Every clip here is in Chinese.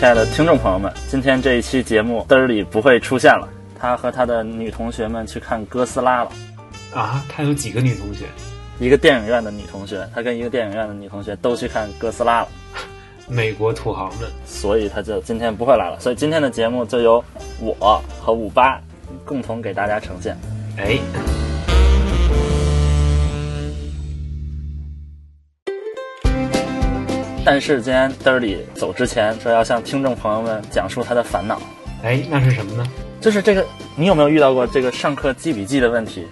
亲爱的听众朋友们，今天这一期节目嘚儿里不会出现了，他和他的女同学们去看哥斯拉了。啊，他有几个女同学？一个电影院的女同学，他跟一个电影院的女同学都去看哥斯拉了，美国土豪们。所以他就今天不会来了。所以今天的节目就由我和五八共同给大家呈现。哎，但是今天嘚儿里走之前说要向听众朋友们讲述他的烦恼，哎，那是什么呢？就是这个，你有没有遇到过这个上课记笔记的问题？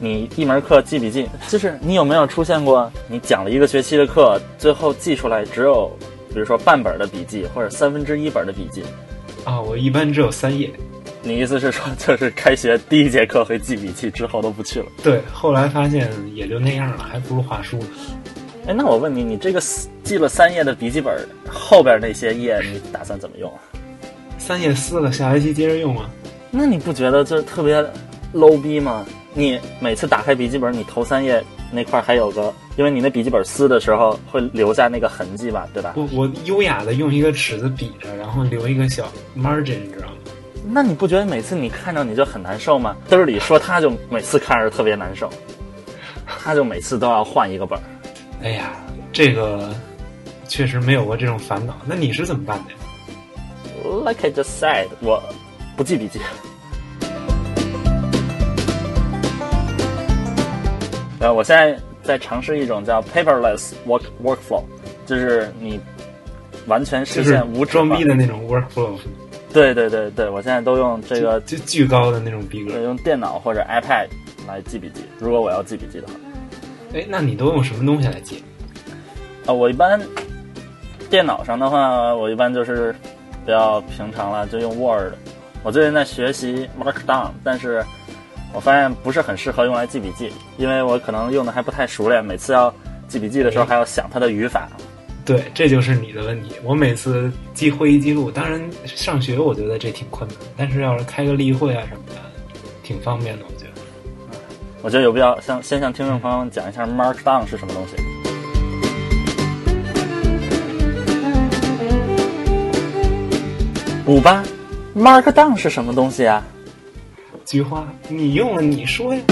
你一门课记笔记，就是你有没有出现过，你讲了一个学期的课，最后记出来只有，比如说半本的笔记或者三分之一本的笔记？啊，我一般只有三页。你意思是说，就是开学第一节课会记笔记，之后都不去了？对，后来发现也就那样了，还不如画书呢。哎，那我问你，你这个记了三页的笔记本后边那些页，你打算怎么用啊？三页撕了，下学期接着用啊。那你不觉得这特别 low 逼吗？你每次打开笔记本，你头三页那块还有个，因为你那笔记本撕的时候会留下那个痕迹吧，对吧？我我优雅的用一个尺子比着，然后留一个小 margin，你知道吗？那你不觉得每次你看着你就很难受吗？嘚儿里说他就每次看着特别难受，他就每次都要换一个本儿。哎呀，这个确实没有过这种烦恼。那你是怎么办的呀？Like I just said，我不记笔记。呃，我现在在尝试一种叫 paperless work workflow，就是你完全实现无装逼的那种 workflow，对对对对，我现在都用这个就巨高的那种逼格。用电脑或者 iPad 来记笔记。如果我要记笔记的话，哎，那你都用什么东西来记？啊、我一般电脑上的话，我一般就是比较平常了，就用 Word。我最近在学习 Markdown，但是我发现不是很适合用来记笔记，因为我可能用的还不太熟练，每次要记笔记的时候还要想它的语法。对，这就是你的问题。我每次记会议记录，当然上学我觉得这挺困难，但是要是开个例会啊什么的，挺方便的。我觉得我觉得有必要向先向听众朋友们讲一下 Markdown 是什么东西。五八，Markdown 是什么东西啊？菊花，你用了你说呀。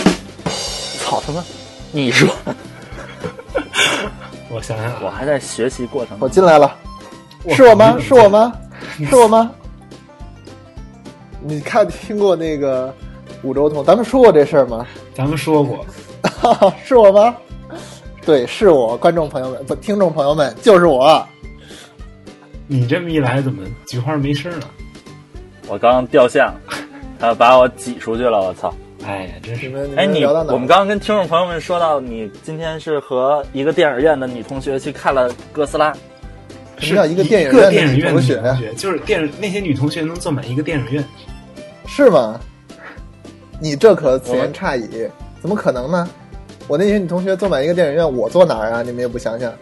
操他妈！你说，我想想啊，我还在学习过程我。进来了，是我吗？是我吗？是我吗？你看听过那个五洲同，咱们说过这事儿吗？咱们说过，是我吗？对，是我，观众朋友们不，听众朋友们，就是我。你这么一来，怎么菊花没声了？我刚刚掉线了，他把我挤出去了，我操！哎呀，真是你们哎，你？我们刚刚跟听众朋友们说到，你今天是和一个电影院的女同学去看了哥斯拉，什么叫一个电影个院的电影院的女女同学呀？同学，就是电影那些女同学能坐满一个电影院。是吗？你这可此言差矣，怎么可能呢？我那些女同学坐满一个电影院，我坐哪儿啊？你们也不想想，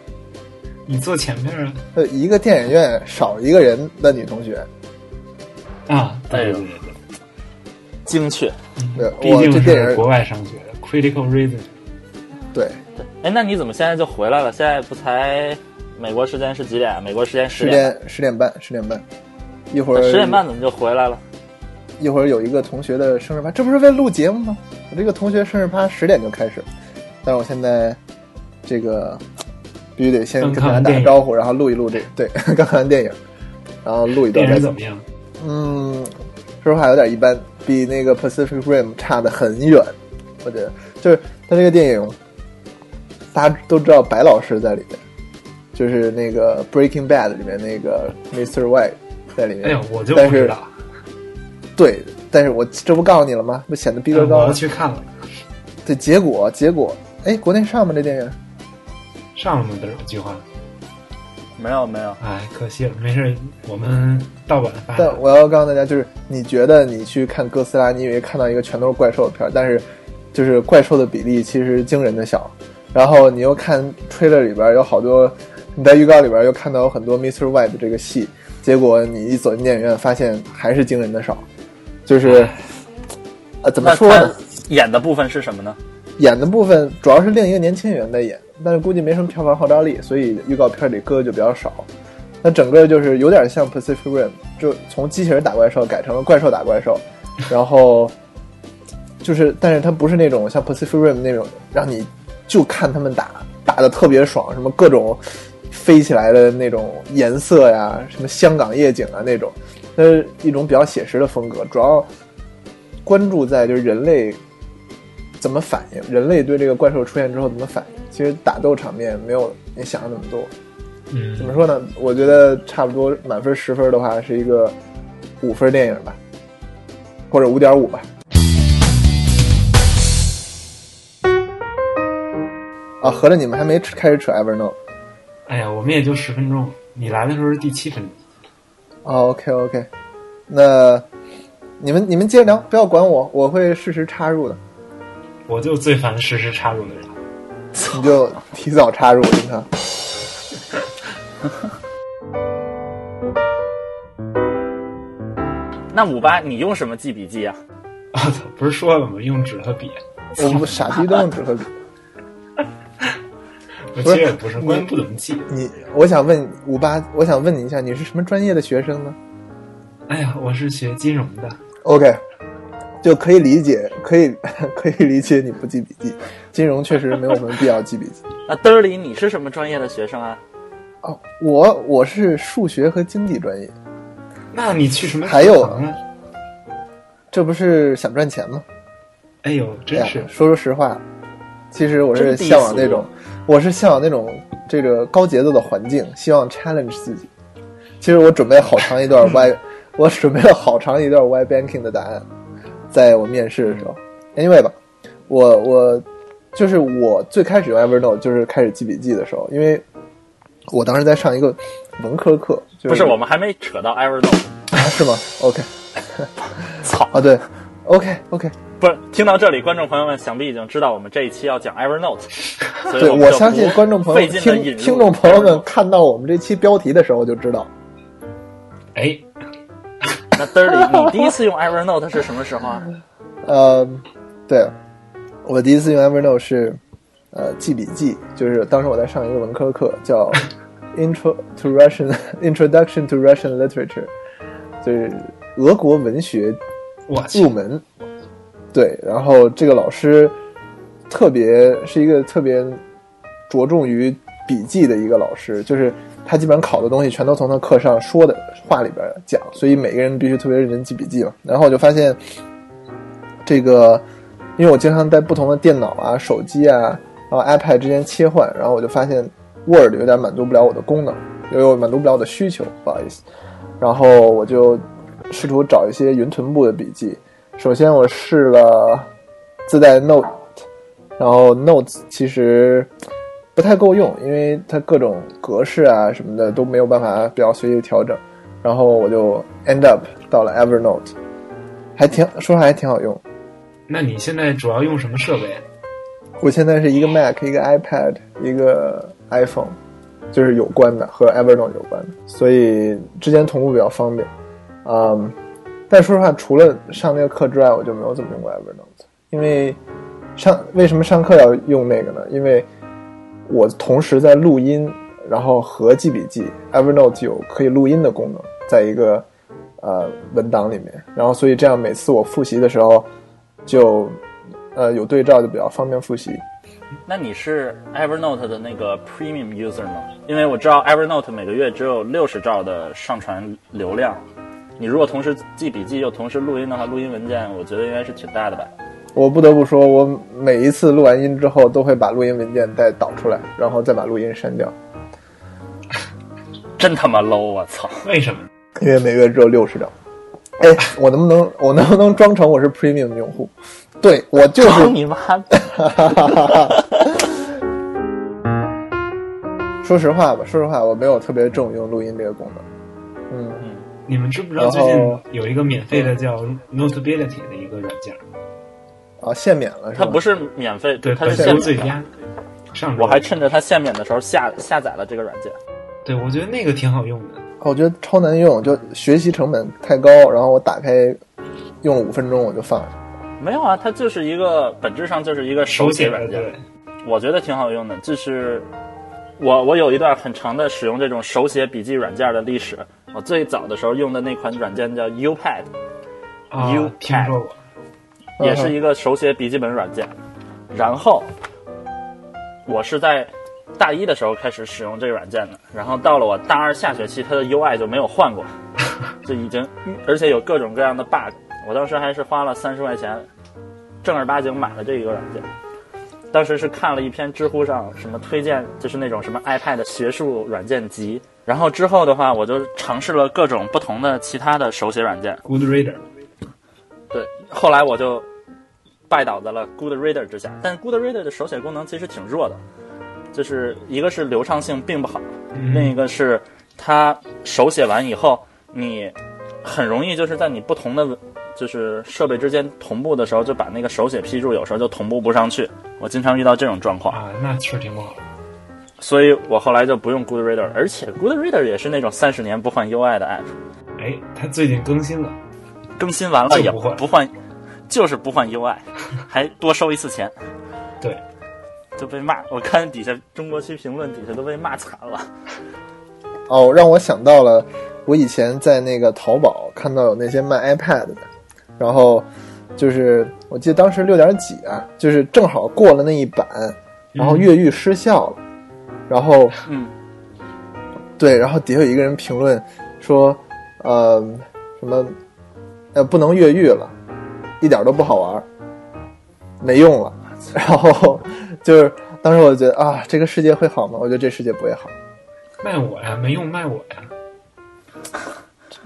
你坐前面啊？呃，一个电影院少一个人的女同学，啊，对对对对，精确。对，毕竟我这电影是国外上学，critical reason。对哎，那你怎么现在就回来了？现在不才美国时间是几点？啊美国时间十十点。点十点半，十点半，一会儿十点半怎么就回来了？一会儿有一个同学的生日趴，这不是为了录节目吗？我这个同学生日趴十点就开始，但是我现在这个 必须得先跟大家打个招呼，然后录一录这个对 刚看完电影，然后录一段再走电影怎么。样？嗯，说实话有点一般，比那个 Pacific Rim 差的很远。我觉得就是他这个电影，大家都知道白老师在里面，就是那个 Breaking Bad 里面那个 Mr. White 在里面。哎呀，我就但是不知道，对，但是我这不告诉你了吗？不显得逼格嗯我要高吗？去看了，对，结果结果，哎，国内上吗？这电影？上了吗？这菊花？没有没有，哎，可惜了，没事，我们盗版发。但我要告诉大家，就是你觉得你去看哥斯拉，你以为看到一个全都是怪兽的片儿，但是就是怪兽的比例其实惊人的小。然后你又看 trailer 里边有好多，你在预告里边又看到有很多 Mr. White 这个戏，结果你一走进电影院，发现还是惊人的少。就是，呃，怎么说呢？演的部分是什么呢？演的部分主要是另一个年轻演员在演，但是估计没什么票房号召力，所以预告片里歌就比较少。那整个就是有点像 Pacific Rim，就从机器人打怪兽改成了怪兽打怪兽，然后就是，但是它不是那种像 Pacific Rim 那种让你就看他们打打的特别爽，什么各种飞起来的那种颜色呀，什么香港夜景啊那种，它是一种比较写实的风格，主要关注在就是人类怎么反应，人类对这个怪兽出现之后怎么反应。其实打斗场面没有你想的那么多。嗯，怎么说呢？我觉得差不多满分十分的话，是一个五分电影吧，或者五点五吧。啊，合着你们还没开始扯 Evernote 哎呀，我们也就十分钟，你来的时候是第七分钟。哦？OK OK，那你们你们接着聊，不要管我，我会适时插入的。我就最烦实时插入的人。你就提早插入，你看。那五八你用什么记笔记啊？我操，不是说了吗？用纸和笔。我们傻逼都用纸和笔。我其实也不是，关键不怎么记。你，我想问五八，我想问你一下，你是什么专业的学生呢哎呀，我是学金融的。？OK，就可以理解，可以 可以理解你不记笔记。金融确实没有什么必要记笔记。那嘚儿里你是什么专业的学生啊？哦，我我是数学和经济专业，那你去什么还有？这不是想赚钱吗？哎呦，真是，说说实话，其实我是向往那种，我是向往那种这个高节奏的环境，希望 challenge 自己。其实我准备好长一段 Y，我准备了好长一段 Y banking 的答案，在我面试的时候。Anyway 吧，我我就是我最开始用 Evernote 就是开始记笔记的时候，因为我当时在上一个文科课，就不是，我们还没扯到 Evernote。啊是吗？OK 操！啊对，OK OK，不是，听到这里，观众朋友们想必已经知道我们这一期要讲 Evernote，对，我相信观众朋友听听众朋友们看到我们这期标题的时候就知道，哎，那嘚儿里，你第一次用 Evernote 是什么时候啊？呃，对，我第一次用 Evernote 是呃记笔记，就是当时我在上一个文科课叫 Intro to Russian Introduction to Russian Literature，就是俄国文学入，门。对，然后这个老师特别是一个特别着重于笔记的一个老师，就是他基本上考的东西全都从他课上说的话里边讲，所以每个人必须特别认真记笔记嘛。然后我就发现，这个因为我经常在不同的电脑啊、手机啊，然后 iPad 之间切换，然后我就发现 Word 有点满足不了我的功能，又满足不了我的需求，不好意思。然后我就试图找一些云臀部的笔记。首先我试了自带 Note，然后 Notes 其实不太够用，因为它各种格式啊什么的都没有办法比较随意调整。然后我就 end up 到了 Evernote，还挺说实话还挺好用。那你现在主要用什么设备？我现在是一个 Mac，一个 iPad，一个 iPhone，就是有关的和 Evernote 有关的，所以之间同步比较方便。嗯，但说实话，除了上那个课之外，我就没有怎么用过 Evernote，因为上为什么上课要用那个呢？因为我同时在录音，然后和记笔记，Evernote 有可以录音的功能，在一个呃文档里面，然后所以这样每次我复习的时候就呃有对照，就比较方便复习。那你是 Evernote 的那个 Premium user 吗？因为我知道 Evernote 每个月只有六十兆的上传流量，你如果同时记笔记又同时录音的话，录音文件我觉得应该是挺大的吧？我不得不说，我每一次录完音之后，都会把录音文件再导出来，然后再把录音删掉，真他妈 low！我操！为什么？因为每月只有六十张。哎，我能不能我能不能装成我是 Premium 用户？对我就是操你妈！说实话吧，说实话，我没有特别重用录音这个功能。嗯，你们知不知道最近有一个免费的叫 Notability 的一个软件？啊，限免了是吧？它不是免费，对，它是限最佳。上我还趁着它限免的时候下下载了这个软件。对，我觉得那个挺好用的。我觉得超难用，就学习成本太高。然后我打开用五分钟，我就放下。没有啊，它就是一个本质上就是一个手写软件，对，我觉得挺好用的。就是我我有一段很长的使用这种手写笔记软件的历史。我最早的时候用的那款软件叫 You，听说过，也是一个手写笔记本软件。然后我是在大一的时候开始使用这个软件的，然后到了我大二下学期，它的 UI 就没有换过，就已经，而且有各种各样的 bug。我当时还是花了三十块钱，正儿八经买了这一个软件。当时是看了一篇知乎上什么推荐，就是那种什么 iPad 学术软件集。然后之后的话，我就尝试了各种不同的其他的手写软件。Good Reader，对，后来我就拜倒在了 Good Reader 之下。但 Good Reader 的手写功能其实挺弱的，就是一个是流畅性并不好，嗯另一个是它手写完以后，你很容易就是在你不同的就是设备之间同步的时候，就把那个手写批注有时候就同步不上去。我经常遇到这种状况，啊，那确实挺不好。所以我后来就不用 Good Reader，而且 Good Reader 也是那种三十年不换 UI 的 app，哎，它最近更新了，更新完了也不换不换，就是不换 UI，还多收一次钱。对，就被骂，我看底下中国区评论底下都被骂惨了。哦，让我想到了我以前在那个淘宝看到有那些卖 iPad 的，然后就是我记得当时六点几啊，就是正好过了那一版，然后越狱失效了，然后嗯，对，然后底下有一个人评论说，呃，什么呃不能越狱了，一点都不好玩，没用了。然后就是当时我觉得啊，这个世界会好吗？我觉得这世界不会好，卖我呀，没用卖我呀。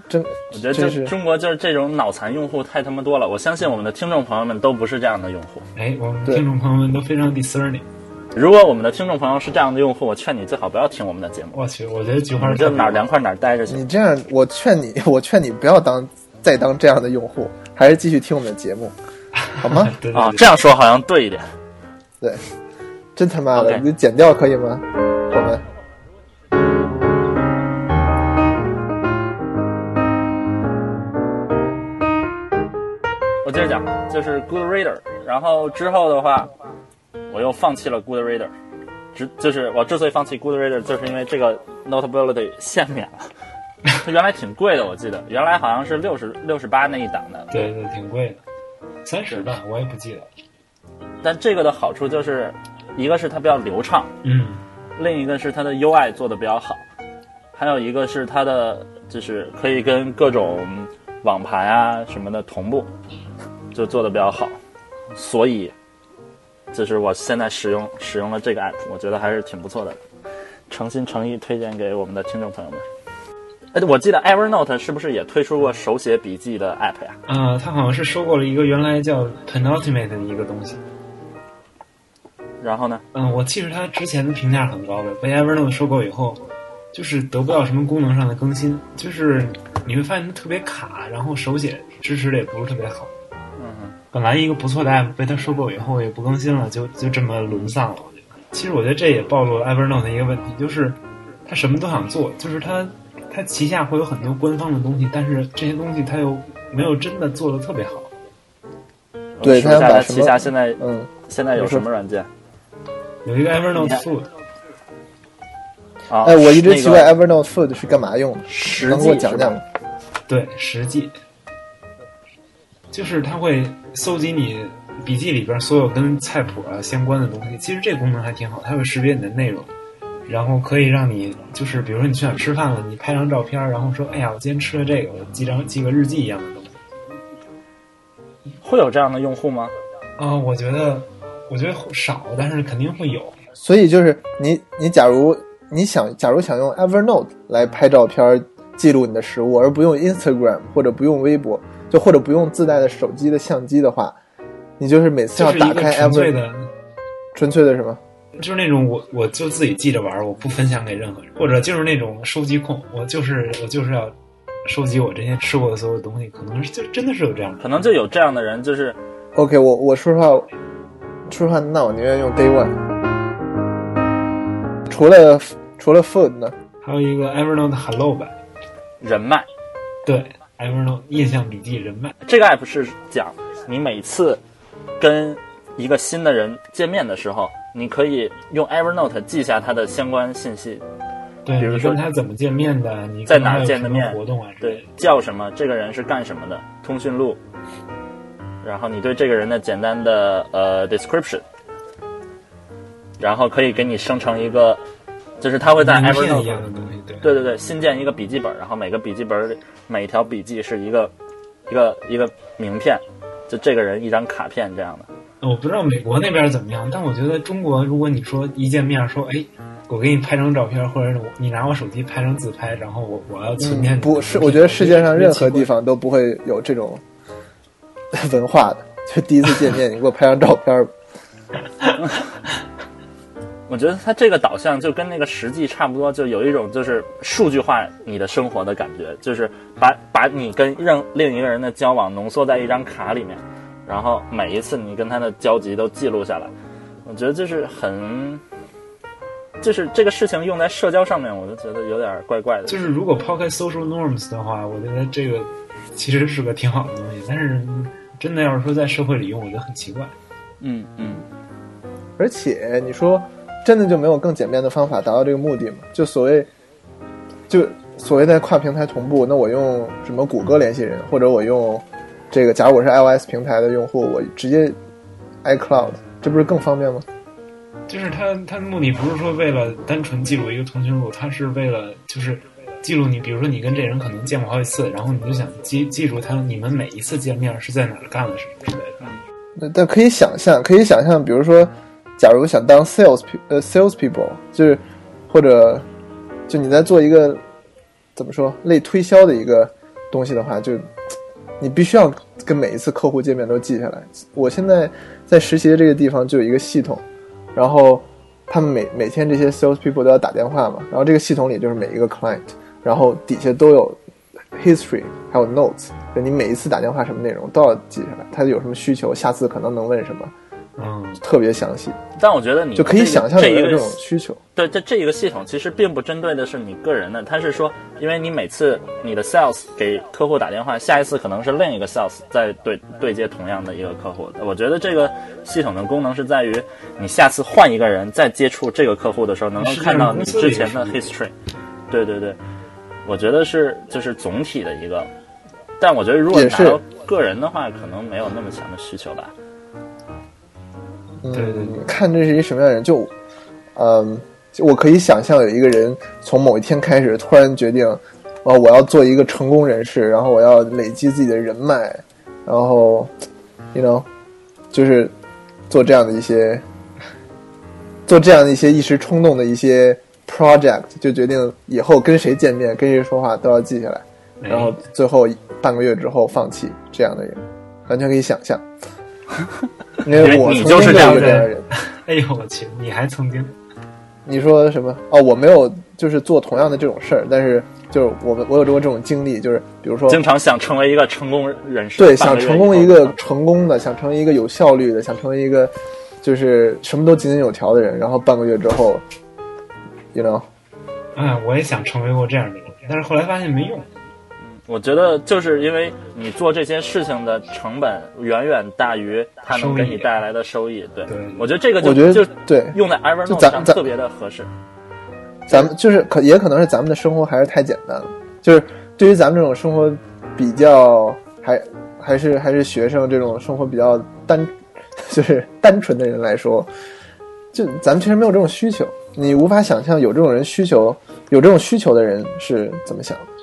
真我觉得真就是中国就是这种脑残用户太他妈多了。我相信我们的听众朋友们都不是这样的用户。哎，我们对听众朋友们都非常 discerning。如果我们的听众朋友是这样的用户，我劝你最好不要听我们的节目，我去，我觉得菊花你就哪儿凉快哪儿待着去。你这样，我劝你，我劝你不要当再当这样的用户，还是继续听我们的节目，好吗？啊，对对对这样说好像对一点。对，真他妈的你剪掉可以吗？接着讲，就是 Good Reader，然后之后的话，我又放弃了 Good Reader，之就是我之所以放弃 Good Reader，就是因为这个 Notability 限免了，它 原来挺贵的，我记得。原来好像是六十六十八那一档的，对对，挺贵的，三十吧，我也不记得。但这个的好处就是，一个是它比较流畅，嗯，另一个是它的 UI 做的比较好，还有一个是它的就是可以跟各种网盘啊什么的同步，就做的比较好，所以就是我现在使用使用了这个 app，我觉得还是挺不错的，诚心诚意推荐给我们的听众朋友们。哎，我记得 Evernote 是不是也推出过手写笔记的 app 呀？啊，他好像是收购了一个原来叫 Penultimate 的一个东西。然后呢？嗯，我记得它之前的评价很高的，被 Evernote 收购以后，就是得不到什么功能上的更新，就是你会发现它特别卡，然后手写支持的也不是特别好。嗯，本来一个不错的 app 被他收购以后也不更新了，就就这么沦丧了。我觉得，其实我觉得这也暴露了 Evernote 的一个问题，就是他什么都想做，就是他他旗下会有很多官方的东西，但是这些东西他又没有真的做的特别好。对我数一下它旗下现在嗯，现在有什么软件有一个 Evernote Food，啊？哎，我一直奇怪 Evernote Food 是干嘛用的，实能给我际讲讲吗？对，实际就是它会搜集你笔记里边所有跟菜谱啊相关的东西。其实这个功能还挺好，它会识别你的内容，然后可以让你就是比如说你去哪儿吃饭了，你拍张照片，然后说，哎呀，我今天吃了这个，我记张记个日记一样的东西。会有这样的用户吗？啊、我觉得我觉得少，但是肯定会有。所以就是你你假如你想假如想用 Evernote 来拍照片记录你的食物，而不用 Instagram 或者不用微博，就或者不用自带的手机的相机的话，你就是每次要打开纯粹的，纯粹的什么？就是那种我我就自己记着玩儿，我不分享给任何人，或者就是那种收集控，我就是我就是要收集我这些吃过的所有东西，可能是就真的是有这样的。可能就有这样的人，就是 OK，我我说实话，说实话，那我宁愿用 Day One。除了除了 Food 呢？还有一个 Evernote Hello 版，人脉。对 Evernote 印象笔记人脉，这个 app 是讲你每次跟一个新的人见面的时候，你可以用 Evernote 记下他的相关信息，对，比如说跟他怎么见面的，你在哪见的面活动啊对，叫什么，这个人是干什么的，通讯录，然后你对这个人的简单的呃 description，然后可以给你生成一个，就是他会在 Evernote 一样的东西，对。对对对，新建一个笔记本，然后每个笔记本里每一条笔记是一个一个一个名片，就这个人一张卡片这样的。我不知道美国那边怎么样，但我觉得中国，如果你说一见面说，哎，我给你拍张照片，或者我你拿我手机拍张自拍，然后我我要存不是，我觉得世界上任何地方都不会有这种 文化的。就第一次见面，你给我拍张照片吧。我觉得它这个导向就跟那个实际差不多，就有一种就是数据化你的生活的感觉，就是把把你跟任另一个人的交往浓缩在一张卡里面，然后每一次你跟他的交集都记录下来。我觉得就是很，就是这个事情用在社交上面，我就觉得有点怪怪的。就是如果抛开 social norms 的话，我觉得这个其实是个挺好的东西，但是真的要是说在社会里用，我觉得很奇怪。嗯嗯，而且你说，真的就没有更简便的方法达到这个目的吗？就所谓，就所谓的跨平台同步，那我用什么谷歌联系人，或者我用这个，假如我是 iOS 平台的用户，我直接 iCloud，这不是更方便吗？就是它它的目的不是说为了单纯记录一个通讯录，它是为了就是记录你，比如说你跟这人可能见过好几次，然后你就想记记住他你们每一次见面是在哪儿干了什么之类的。那但可以想象，可以想象，比如说，假如想当 sales 呃 sales people，就是或者就你在做一个怎么说类推销的一个东西的话，就你必须要跟每一次客户见面都记下来。我现在在实习的这个地方就有一个系统，然后他们每每天这些 sales people 都要打电话嘛，然后这个系统里就是每一个 client，然后底下都有 history，还有 notes，就你每一次打电话什么内容都要记下来，他有什么需求，下次可能能问什么，嗯，特别详细，但我觉得你就可以想象这一个这种需求。对，这这一个系统其实并不针对的是你个人的，它是说，因为你每次你的 sales 给客户打电话，下一次可能是另一个 sales 在对对接同样的一个客户。我觉得这个系统的功能是在于，你下次换一个人再接触这个客户的时候，能够看到你之前的 history。对对对，我觉得是就是总体的一个，但我觉得如果也是拿到个人的话，可能没有那么强的需求吧。嗯，对对对。看这是一什么样的人，就，嗯，就我可以想象有一个人从某一天开始突然决定，哦，我要做一个成功人士，然后我要累积自己的人脉，然后，you know，就是做这样的一些，做这样的一些一时冲动的一些 project，就决定以后跟谁见面、跟谁说话都要记下来，哎。然后最后半个月之后放弃这样的人，完全可以想象。因为我你曾经就是这样的人一个这样的人。哎呦我去，你还曾经 你说什么？哦，我没有，就是做同样的这种事儿，但是就是我们我有过这种经历，就是比如说，经常想成为一个成功人士，对，想成功一个成功的，想成为一个有效率的，想成为一个就是什么都井井有条的人，然后半个月之后，you know，啊，我也想成为过这样的人，但是后来发现没用。我觉得就是因为你做这些事情的成本远远大于它能给你带来的收益。对，对我觉得这个就我觉得就对，用在就 Evernote 上特别的合适。咱们就是可也可能是咱们的生活还是太简单了，就是对于咱们这种生活比较还还是还是学生这种生活比较单 就是单纯的人来说，就咱们其实没有这种需求，你无法想象有这种人需求有这种需求的人是怎么想的。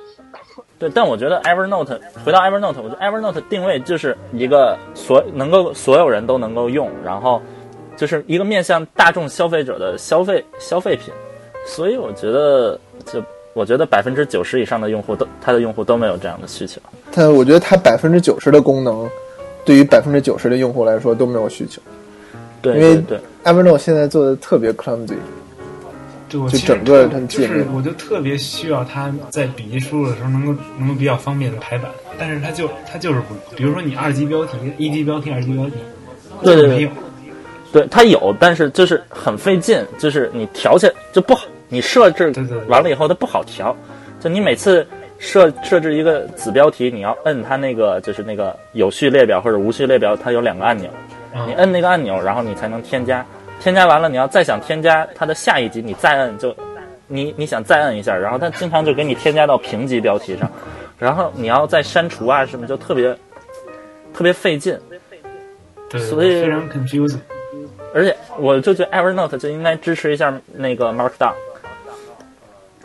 对，但我觉得 Evernote 回到 Evernote，我觉得 Evernote 定位就是一个所能够所有人都能够用，然后就是一个面向大众消费者的消费消费品，所以我觉得就我觉得百分之九十以上的用户都他的用户都没有这样的需求。它我觉得它百分之九十的功能，对于百分之九十的用户来说都没有需求。对因为对对，Evernote 现在做的特别 clumsy，就对我其实整个它就界面是我就特别需要它在笔记输入的时候能够能够比较方便的排版，但是它就它就是不，比如说你二级标题、一级标题、二级标题，对对对没有。对它有，但是就是很费劲，就是你调起来就不好，你设置对对对完了以后它不好调，就你每次设设置一个子标题，你要摁它那个就是那个有序列表或者无序列表，它有两个按钮，嗯你摁那个按钮，然后你才能添加。添加完了，你要再想添加它的下一级，你再摁就，你你想再摁一下，然后它经常就给你添加到评级标题上，然后你要再删除啊什么，就特别特别费劲。对，所以非常 confusing。而且我就觉得 Evernote 就应该支持一下那个 Markdown。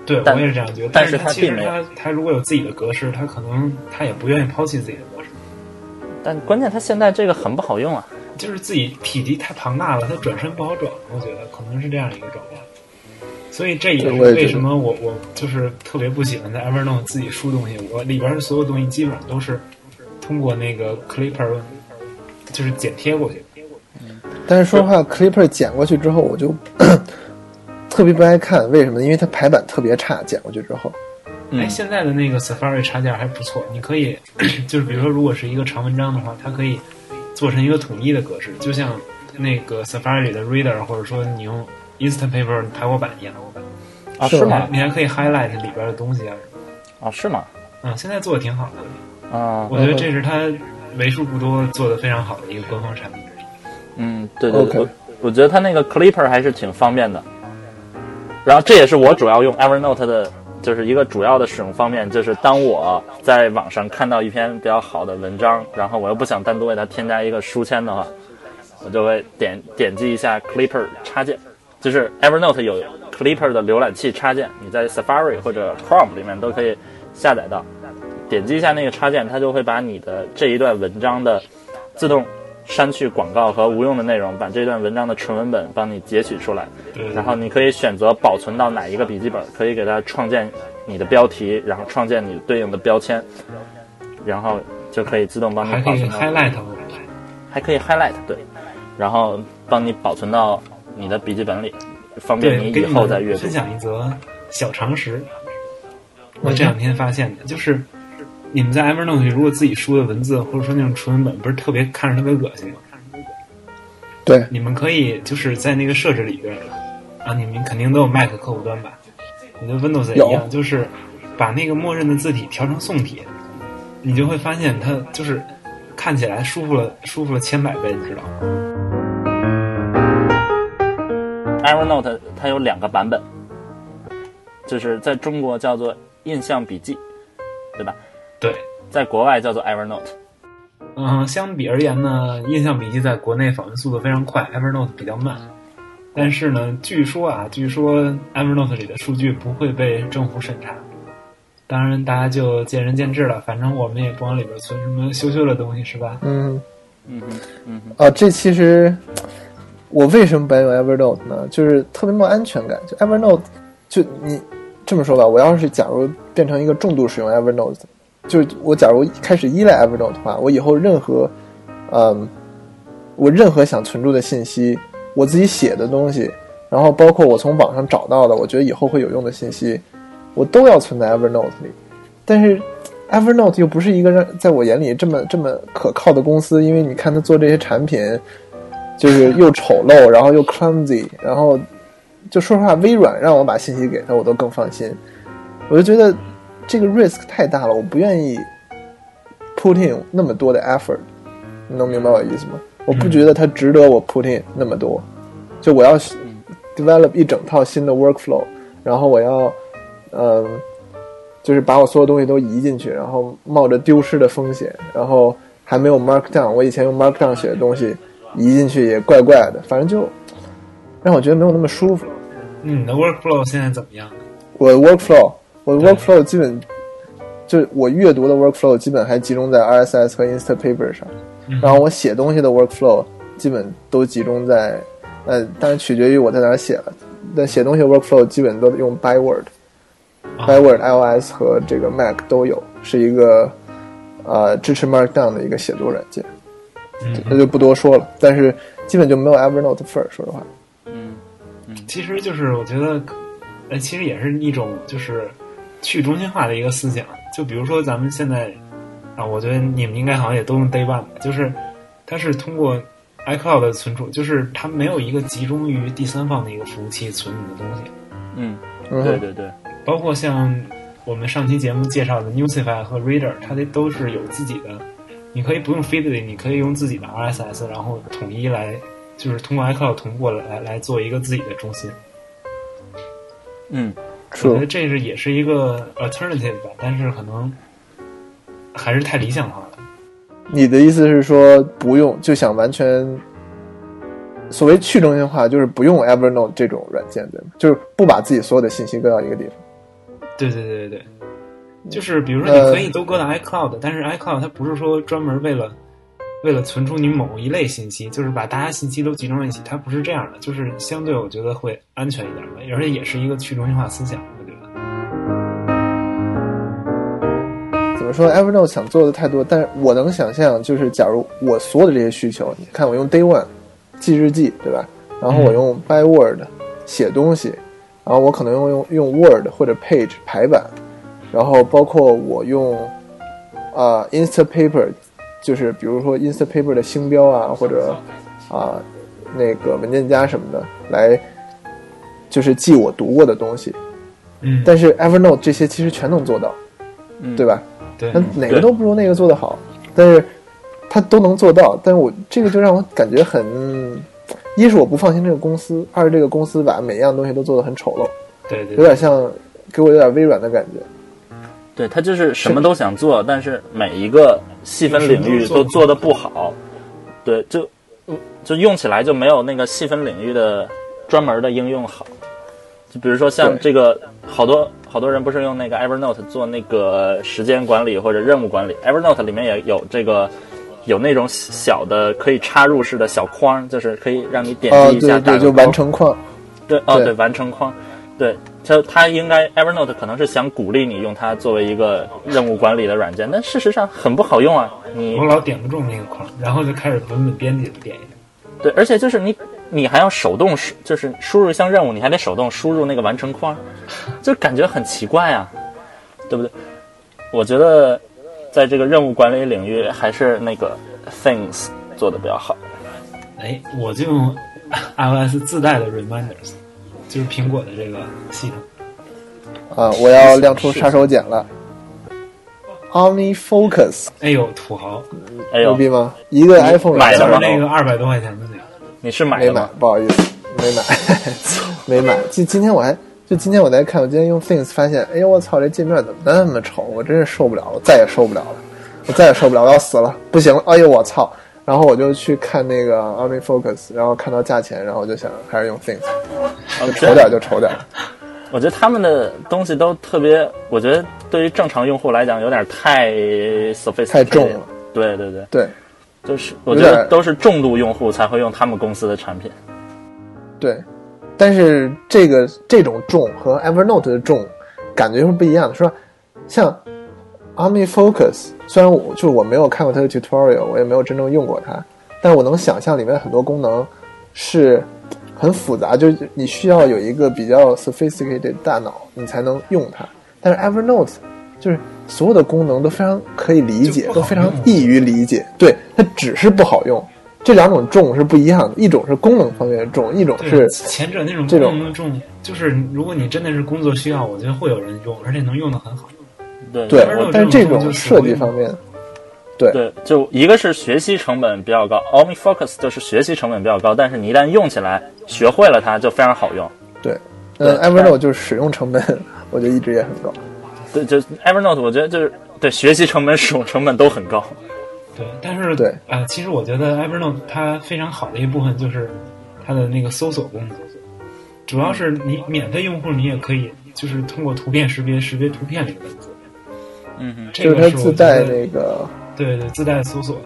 对，我也是这样觉得。但是它并没有他他如果有自己的格式，它可能它也不愿意抛弃自己的格式，但关键它现在这个很不好用啊。就是自己体积太庞大了，他转身不好转。我觉得可能是这样一个状况。所以这也是为什么我我就是特别不喜欢在 Evernote 自己输东西。我里边的所有东西基本上都是通过那个 Clipper 就是剪贴过去。但是说实话，Clipper 剪过去之后，我就 特别不爱看。为什么？因为它排版特别差，剪过去之后。嗯哎，现在的那个 Safari 插件还不错，你可以 就是比如说，如果是一个长文章的话，它可以做成一个统一的格式，就像那个 Safari 里的 Reader，或者说你用 Instant Paper 排过版一样。啊，是吗是吗？你还可以 highlight 里边的东西啊。啊，是吗？嗯，现在做的挺好的，啊，我觉得这是它为数不多做的非常好的一个官方产品之一。嗯，对对对，我我觉得它那个 Clipper 还是挺方便的。然后这也是我主要用 Evernote 的，就是一个主要的使用方面，就是当我在网上看到一篇比较好的文章，然后我又不想单独为它添加一个书签的话，我就会点点击一下 Clipper 插件，就是 Evernote 有 Clipper 的浏览器插件，你在 Safari 或者 Chrome 里面都可以下载到。点击一下那个插件，它就会把你的这一段文章的自动删去广告和无用的内容，把这段文章的纯文本帮你截取出来。然后你可以选择保存到哪一个笔记本，可以给它创建你的标题，然后创建你对应的标签，然后就可以自动帮你还可以，highlight 还可以 highlight 对，然后帮你保存到你的笔记本里，方便，你以后再阅读分。享一则小常识，我这两天发现的，就是你们在 Evernote 里如果自己输的文字或者说那种纯文本，不是特别看着特别恶心吗？对，你们可以就是在那个设置里边啊，你们肯定都有 Mac 客户端吧？你的 Windows 也一样，就是把那个默认的字体调成宋体，你就会发现它就是看起来舒服了，舒服了千百倍，你知道吗？Evernote 它有两个版本，就是在中国叫做印象笔记，对吧？对，在国外叫做 Evernote。嗯，相比而言呢，印象笔记在国内访问速度非常快，Evernote 比较慢。但是呢，据说啊，据说 Evernote 里的数据不会被政府审查。当然，大家就见仁见智了。反正我们也不往里边存什么羞羞的东西，是吧？嗯，嗯，嗯，啊，这其实我为什么不爱用 Evernote 呢？就是特别没有安全感。就 Evernote，就你这么说吧，我要是假如变成一个重度使用 Evernote，就是我假如开始依赖 Evernote 的话，我以后任何，嗯，我任何想存住的信息，我自己写的东西，然后包括我从网上找到的，我觉得以后会有用的信息，我都要存在 Evernote 里。但是 Evernote 又不是一个让在我眼里这么这么可靠的公司，因为你看他做这些产品，就是又丑陋，然后又 clumsy，然后就说实话，微软让我把信息给他，我都更放心。我就觉得这个 risk 太大了，我不愿意 put in 那么多的 effort。你能明白我的意思吗？我不觉得它值得我 put in 那么多。就我要 develop 一整套新的 workflow，然后我要，嗯、就是把我所有东西都移进去，然后冒着丢失的风险，然后还没有 Markdown，我以前用 Markdown 写的东西移进去也怪怪的，反正就让我觉得没有那么舒服。嗯，你的 workflow 现在怎么样？我的 workflow，我的 workflow 基本就我阅读的 workflow 基本还集中在 RSS 和 Instapaper 上，嗯然后我写东西的 workflow 基本都集中在，呃，当然取决于我在哪写了，但写东西的 workflow 基本都用 Byword。啊 Byword iOS 和这个 Mac 都有，是一个呃支持 Markdown 的一个写作软件，嗯那就不多说了。但是基本就没有 Evernote 份儿，说实话。嗯其实就是我觉得，呃，其实也是一种就是去中心化的一个思想。就比如说咱们现在啊，我觉得你们应该好像也都用 Day One，吧就是它是通过 iCloud 的存储，就是它没有一个集中于第三方的一个服务器存你的东西。嗯，对对对，包括像我们上期节目介绍的 Newsify 和 Reader，它这都是有自己的你可以不用 Feedly，你可以用自己的 RSS，然后统一来，就是通过 iCloud 同步来来来做一个自己的中心。嗯，我觉得这是也是一个 alternative 吧，但是可能还是太理想化了。你的意思是说不用就想完全所谓去中心化，就是不用 Evernote 这种软件，对吗？就是不把自己所有的信息搁到一个地方。对对对对对，就是比如说你可以都搁到 iCloud，、但是 iCloud 它不是说专门为了为了存储你某一类信息，就是把大家信息都集中在一起，它不是这样的，就是相对我觉得会安全一点吧，而且也是一个去中心化思想，我觉得。怎么说？Evernote 想做的太多，但是我能想象，就是假如我所有的这些需求，你看我用 Day One 记日记，对吧？然后我用 By Word 写东西，然后我可能用用用 Word 或者 Page 排版，然后包括我用啊、Instapaper，就是比如说 Instapaper 的星标啊，或者啊、那个文件夹什么的，来就是记我读过的东西。嗯，但是 Evernote 这些其实全能做到，嗯对吧？对它哪个都不如那个做得好，但是它都能做到。但是我这个就让我感觉很，一是我不放心这个公司，二是这个公司把每一样东西都做得很丑陋，对对有点像给我有点微软的感觉。对他就是什么都想做，但是每一个细分领域都做的不好，对，就就用起来就没有那个细分领域的专门的应用好。就比如说像这个，好多好多人不是用那个 Evernote 做那个时间管理或者任务管理，Evernote 里面也有这个。有那种小的可以插入式的小框，就是可以让你点哦，击一下，对对，就打个完成框。对，哦，对对，完成框，对，它它应该 Evernote 可能是想鼓励你用它作为一个任务管理的软件，但事实上很不好用啊。你我老点不中那个框，然后就开始文本编辑的点一点。对，而且就是你你还要手动输，就是输入一项任务，你还得手动输入那个完成框，就感觉很奇怪啊，对不对？我觉得在这个任务管理领域，还是那个 Things 做的比较好。哎，我就用 iOS 自带的 Reminders，就是苹果的这个系统。啊，我要亮出杀手锏了。OmniFocus 哎呦，土豪，哎呦，牛逼吗？一个 iPhone 买了吗那个二百多块钱的那个。你是买没买？，不好意思，没买，没买。今今天我还就今天我在看，我今天用 Things 发现，哎呦我操，这界面怎么那么丑？我真是受不了了，我再也受不了了，我再也受不了，我要死了，不行了，哎呦我操！然后我就去看那个 OmniFocus，然后看到价钱，然后我就想还是用 Things，哦 丑点就丑点。我觉得他们的东西都特别，我觉得对于正常用户来讲有点太 sophisticated，太重了。对对对，对就是我觉得都是重度用户才会用他们公司的产品。对，但是这个这种重和 Evernote 的重感觉是不一样的，是吧？像 OmniFocus，虽然我就是我没有看过它的 tutorial，我也没有真正用过它，但是我能想象里面很多功能是很复杂，就是你需要有一个比较 sophisticated 大脑，你才能用它。但是 Evernote 就是所有的功能都非常可以理解都非常易于理解。对，它只是不好用。这两种重是不一样的，一种是功能方面的重，一种是前者那种这种功能的重，就是如果你真的是工作需要，我觉得会有人用，而且能用的很好。对对我，但是这种设计方面，对对，就一个是学习成本比较高，OmniFocus 就是学习成本比较高，但是你一旦用起来，学会了它就非常好用。对，那对 Evernote 就是使用成本，我觉得一直也很高。对，就 Evernote，我觉得就是对学习成本、使用成本都很高。对，但是对啊、其实我觉得 Evernote 它非常好的一部分就是它的那个搜索功能，主要是你免费用户你也可以就是通过图片识别识别图片里的文字，嗯哼，这就是它自带那个，对对自带搜索的，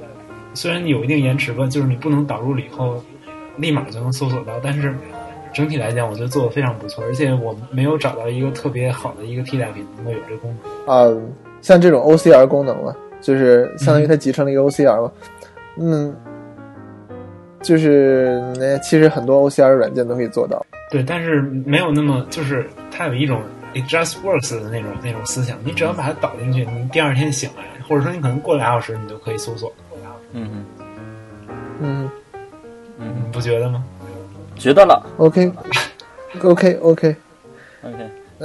虽然有一定延迟吧，就是你不能导入了以后立马就能搜索到，但是整体来讲我觉得做的非常不错，而且我没有找到一个特别好的一个替代品能够有这个功能。啊、像这种 OCR 功能了，就是相当于它集成了一个 OCR 嘛，嗯，就是那其实很多 OCR 软件都可以做到。对，但是没有那么，就是它有一种 it just works 的那种那种思想，你只要把它导进去，你第二天醒来，或者说你可能过俩小时，你就可以搜索，嗯嗯，嗯你不觉得吗？觉得了。，OK，OK，OK，OK，我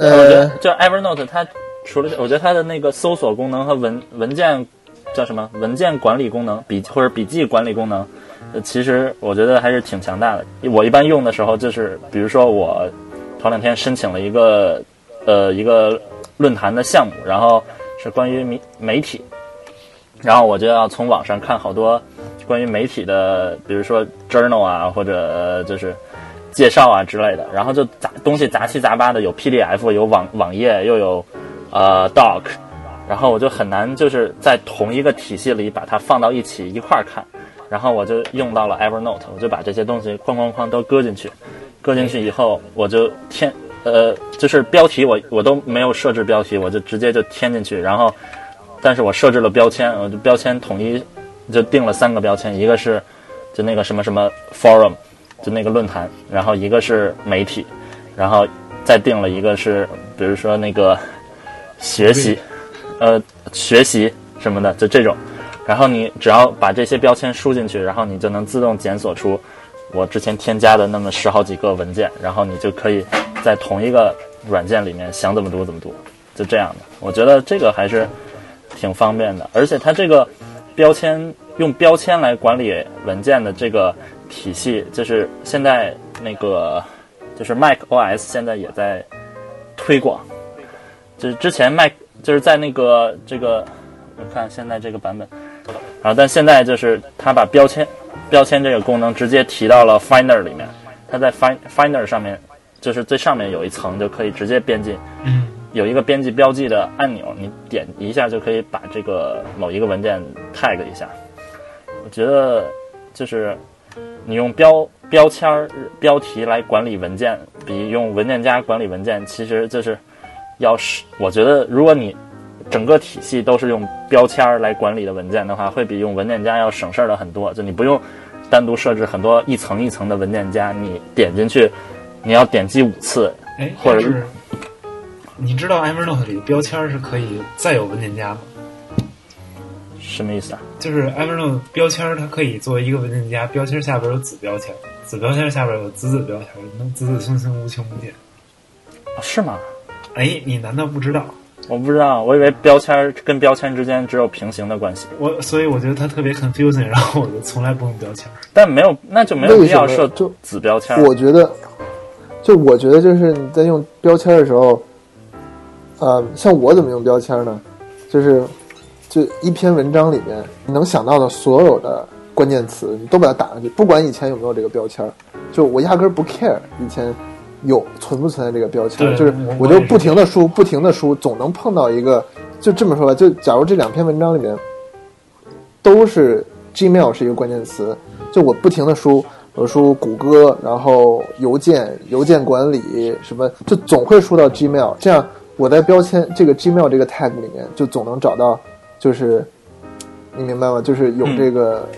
觉呃得，就 Evernote 它除了我觉得它的那个搜索功能和文文件叫什么？文件管理功能，笔或者笔记管理功能，呃，其实我觉得还是挺强大的。我一般用的时候就是，比如说我头两天申请了一个呃一个论坛的项目，然后关于媒媒体，然后我就要从网上看好多关于媒体的，比如说 journal 啊，或者就是介绍啊之类的，然后就杂东西杂七杂八的，有 PDF，有网网页，又有呃 doc，然后我就很难就是在同一个体系里把它放到一起一块儿看，然后我就用到了 Evernote，我就把这些东西哐哐哐都搁进去，搁进去以后我就添呃就是标题我我都没有设置标题，我就直接就添进去，然后但是我设置了标签，我就标签统一就定了三个标签，一个是就那个什么什么 forum，就那个论坛，然后一个是媒体，然后再定了一个是比如说那个学习，呃学习什么的，就这种。然后你只要把这些标签输进去，然后你就能自动检索出我之前添加的那么十好几个文件，然后你就可以在同一个软件里面想怎么读怎么读，就这样的。我觉得这个还是挺方便的，而且它这个标签用标签来管理文件的这个体系，就是现在那个就是 Mac OS 现在也在推广，就是之前 Mac 就是在那个这个我看现在这个版本，然后但现在就是它把标签标签这个功能直接提到了 Finder 里面，它在 Find Finder 上面就是最上面有一层就可以直接编辑，嗯，有一个编辑标记的按钮，你点一下就可以把这个某一个文件 tag 一下。我觉得就是你用标标签儿标题来管理文件，比用文件夹管理文件其实就是要是我觉得如果你整个体系都是用标签儿来管理的文件的话，会比用文件夹要省事儿的很多。就你不用单独设置很多一层一层的文件夹，你点进去，你要点击五次，哎，或者是你知道 Evernote 里的标签是可以再有文件夹吗？什么意思啊？就是 Evernote 标签它可以作为一个文件夹，标签下边有子标签，子标签下边有子子标签，能子子孙孙无穷无尽。啊是吗？哎，你难道不知道？我不知道，我以为标签跟标签之间只有平行的关系，我所以我觉得它特别 confusing，然后我就从来不用标签。但没有，那就没有必要设子标签。我觉得，就我觉得就是你在用标签的时候，呃，像我怎么用标签呢？就是就一篇文章里面你能想到的所有的关键词，你都把它打上去，不管以前有没有这个标签儿，就我压根儿不 care 以前有存不存在这个标签儿，就是我我就不停的输，不停的输，总能碰到一个。就这么说吧，就假如这两篇文章里面都是 Gmail 是一个关键词，就我不停的输，我说谷歌，然后邮件、邮件管理什么，就总会输到 Gmail。这样我在标签这个 Gmail 这个 tag 里面，就总能找到，就是你明白吗？就是有这个，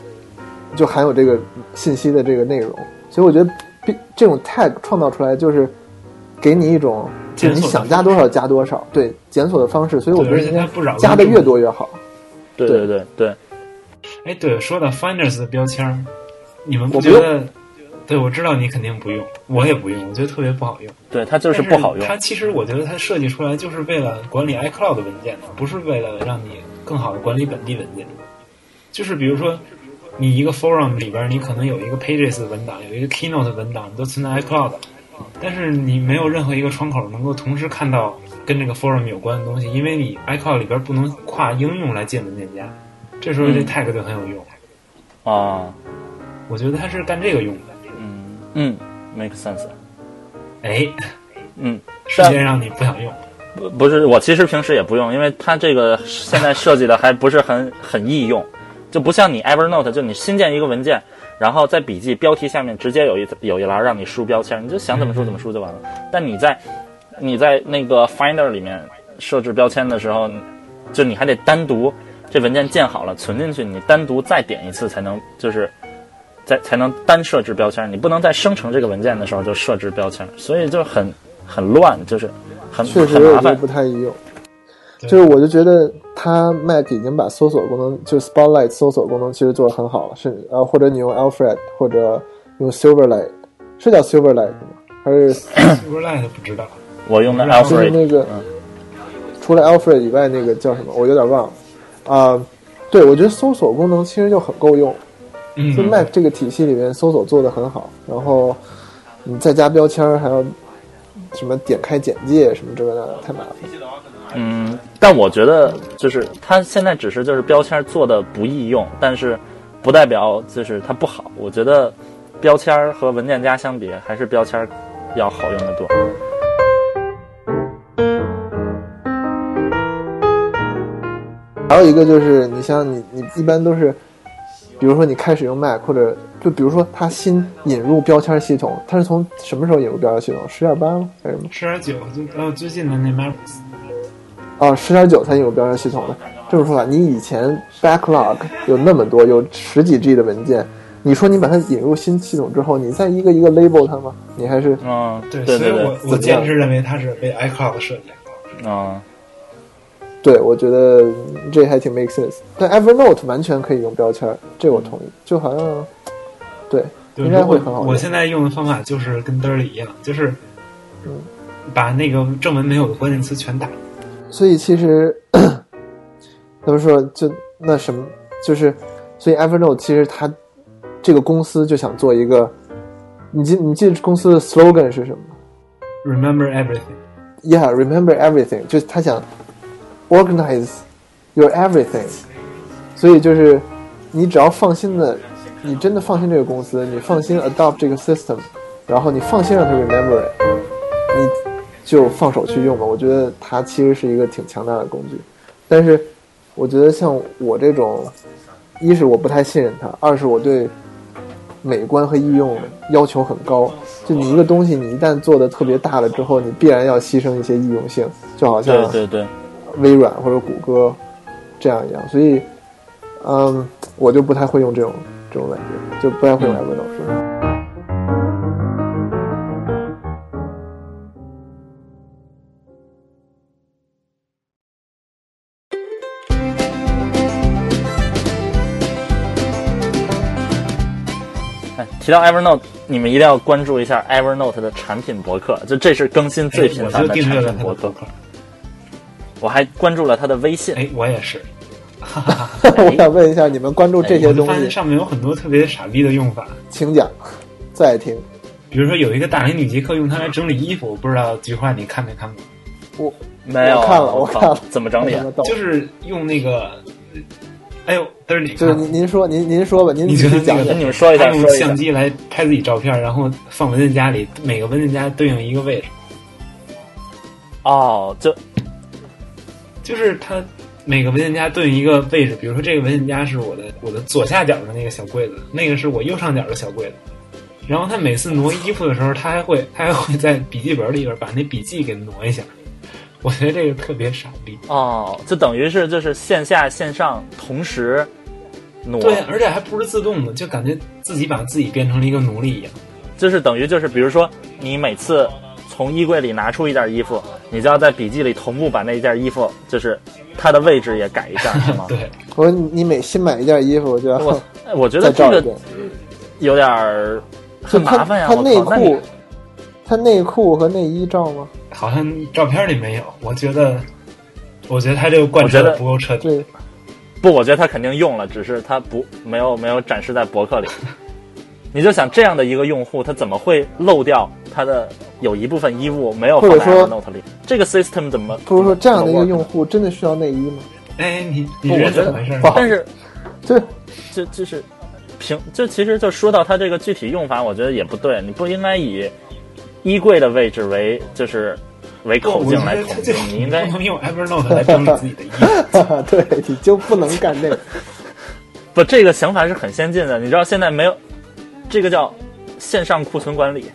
就含有这个信息的这个内容。所以我觉得这这种 tag 创造出来，就是给你一种，就是你想加多少加多少，对检索的方式。所以我觉得应该不扰加的越多越好。对对对对，哎，对，说到 Finders 的标签儿，你们不我觉得？对，我知道你肯定不用，我也不用，我觉得特别不好用。对，它就是不好用。它其实我觉得它设计出来就是为了管理 iCloud 的文件的，不是为了让你更好的管理本地文件。就是比如说，你一个 forum 里边，你可能有一个 Pages 的文档，有一个 Keynote 的文档，你都存在 iCloud，但是你没有任何一个窗口能够同时看到跟这个 forum 有关的东西，因为你 iCloud 里边不能跨应用来建文件夹。这时候这嗯 tag 就很有用，啊，我觉得它是干这个用的。嗯嗯，make sense。哎，嗯，瞬间让你不想用。不不是，我其实平时也不用，因为它这个现在设计的还不是很很易用，就不像你 Evernote，就你新建一个文件，然后在笔记标题下面直接有一有一栏让你输标签，你就想怎么输怎么输就完了。但你在你在那个 Finder 里面设置标签的时候，就你还得单独这文件建好了存进去，你单独再点一次才能就是。才才能单设置标签，你不能在生成这个文件的时候就设置标签，所以就很很乱，就是很确实很麻烦我觉得。不太易用。就是我就觉得它 Mac 已经把搜索功能，就是 Spotlight 搜索功能其实做得很好了，甚至呃或者你用 Alfred 或者用 Silverlight，是叫 Silverlight 吗？还是 Silverlight 不知道，我用的 Alfred，那个、嗯除了 Alfred 以外那个叫什么？我有点忘了啊、对我觉得搜索功能其实就很够用，嗯就 Mac 这个体系里面搜索做的很好，然后你再加标签儿还要什么点开简介什么这个那的，太麻烦。嗯，但我觉得就是它现在只是就是标签做的不易用，但是不代表就是它不好。我觉得标签儿和文件夹相比，还是标签儿要好用的多。还有一个就是，你像你你一般都是，比如说你开始用 Mac 或者就比如说它新引入标签系统，它是从什么时候引入标签系统？十点八吗？还是什么？十点九就呃最近的那 Mavericks，哦，十点九才引入标签系统的。这么说吧，你以前 backlog 有那么多，有十几 G 的文件，你说你把它引入新系统之后，你再一个一个 label 它吗？你还是嗯，对，对对所以我，我坚持认为它是为 iCloud 设计的。嗯，对，我觉得这还挺 make sense。但 Evernote 完全可以用标签，这我同意。就好像，对，对应该会很好。我现在用的方法就是跟嘚儿里一样，就是嗯把那个正文没有的关键词全打。所以其实怎么说，就那什么，就是，所以 Evernote 其实它这个公司就想做一个，你记你记得公司的 slogan 是什么 Remember everything，？Yeah, remember everything，就是他想 organize your everything。所以就是你只要放心的，你真的放心这个公司，你放心 adopt 这个 system，然后你放心让它 remember it，你就放手去用吧。我觉得它其实是一个挺强大的工具，但是我觉得像我这种，一是我不太信任它，二是我对美观和易用要求很高。就你一个东西，你一旦做的特别大了之后，你必然要牺牲一些易用性，就好像对对对，微软或者谷歌这样一样，所以，嗯，我就不太会用这种这种软件，就不太会用 Evernote。哎，提到 Evernote，你们一定要关注一下 Evernote 的产品博客，就这是更新最频繁的产品博客。我还关注了他的微信，哎，我也是。我想问一下，你们关注这些东西，上面有很多特别傻逼的用法，请讲，再听。比如说有一个大龄女杰克用它来整理衣服，我不知道菊花你看没看过？我没有？我看了我我看了怎么整理啊？就就是用那个，哎呦，但是你就是您您说您您说吧，您你觉得那个。你们说一下用相机来拍自己照片，然后放文件夹里，每个文件夹对应一个位置，哦，就就是它每个文件夹对应一个位置。比如说这个文件夹是我的我的左下角的那个小柜子，那个是我右上角的小柜子。然后他每次挪衣服的时候，他还会他还会在笔记本里边把那笔记给挪一下。我觉得这个特别傻逼。哦，就等于是就是线下线上同时挪，对，而且还不是自动的，就感觉自己把自己变成了一个奴隶一样。就是等于就是比如说你每次从衣柜里拿出一件衣服，你就要在笔记里同步把那件衣服就是它的位置也改一下，是吗？对，我说你你每新买一件衣服，我就要我哎我觉得这个。有点儿很麻烦呀。他内裤，他内裤和内衣照吗？好像照片里没有。我觉得，我觉得他这个贯彻的我觉得不够彻底。对，不，我觉得他肯定用了，只是他不没有没有展示在博客里。你就想这样的一个用户，他怎么会漏掉他的有一部分衣物没有放在或者说 Evernote 里？这个 system 怎么不是说这样的一个用户真的需要内衣吗？哎，你你我觉得但是 这这就是平这其实就说到它这个具体用法，我觉得也不对，你不应该以衣柜的位置为就是为口径来统计，你应该不 能用 Evernote 来整理自己的衣服。对，你就不能干这个。不这个想法是很先进的。你知道现在没有这个叫线上库存管理，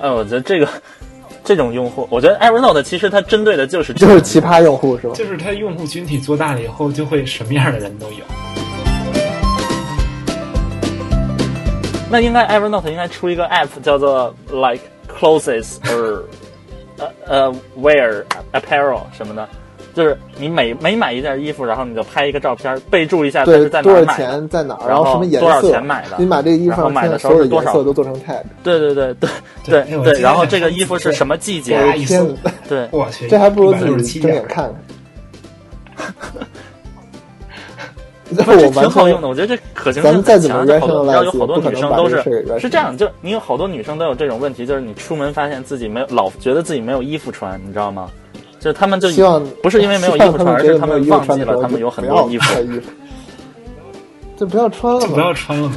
哎，我觉得这个这种用户，我觉得 Evernote 其实它针对的就是就是奇葩用户是吧？就是它用户群体做大了以后，就会什么样的人都有。那应该 Evernote 应该出一个 app 叫做 like clothes or 呃呃 wear apparel 什么的，就是你每每买一件衣服，然后你就拍一个照片，备注一下它是在哪儿买，在哪儿，然后什么颜色，多少钱买的。你买这个衣服，然后买的时候，颜色都做成 tag。对对对对对对。然后这个衣服是什么季节？对，这还不如自己睁眼看看。不是，这挺好用的。我觉得这可行性再强么然后有好多女生都是是这样。就你有好多女生都有这种问题，就是你出门发现自己没有，老觉得自己没有衣服穿，你知道吗？就他们就希望不是因为没有衣服穿，而是他们忘记了他们有很多衣服，就不要穿了，不要穿了。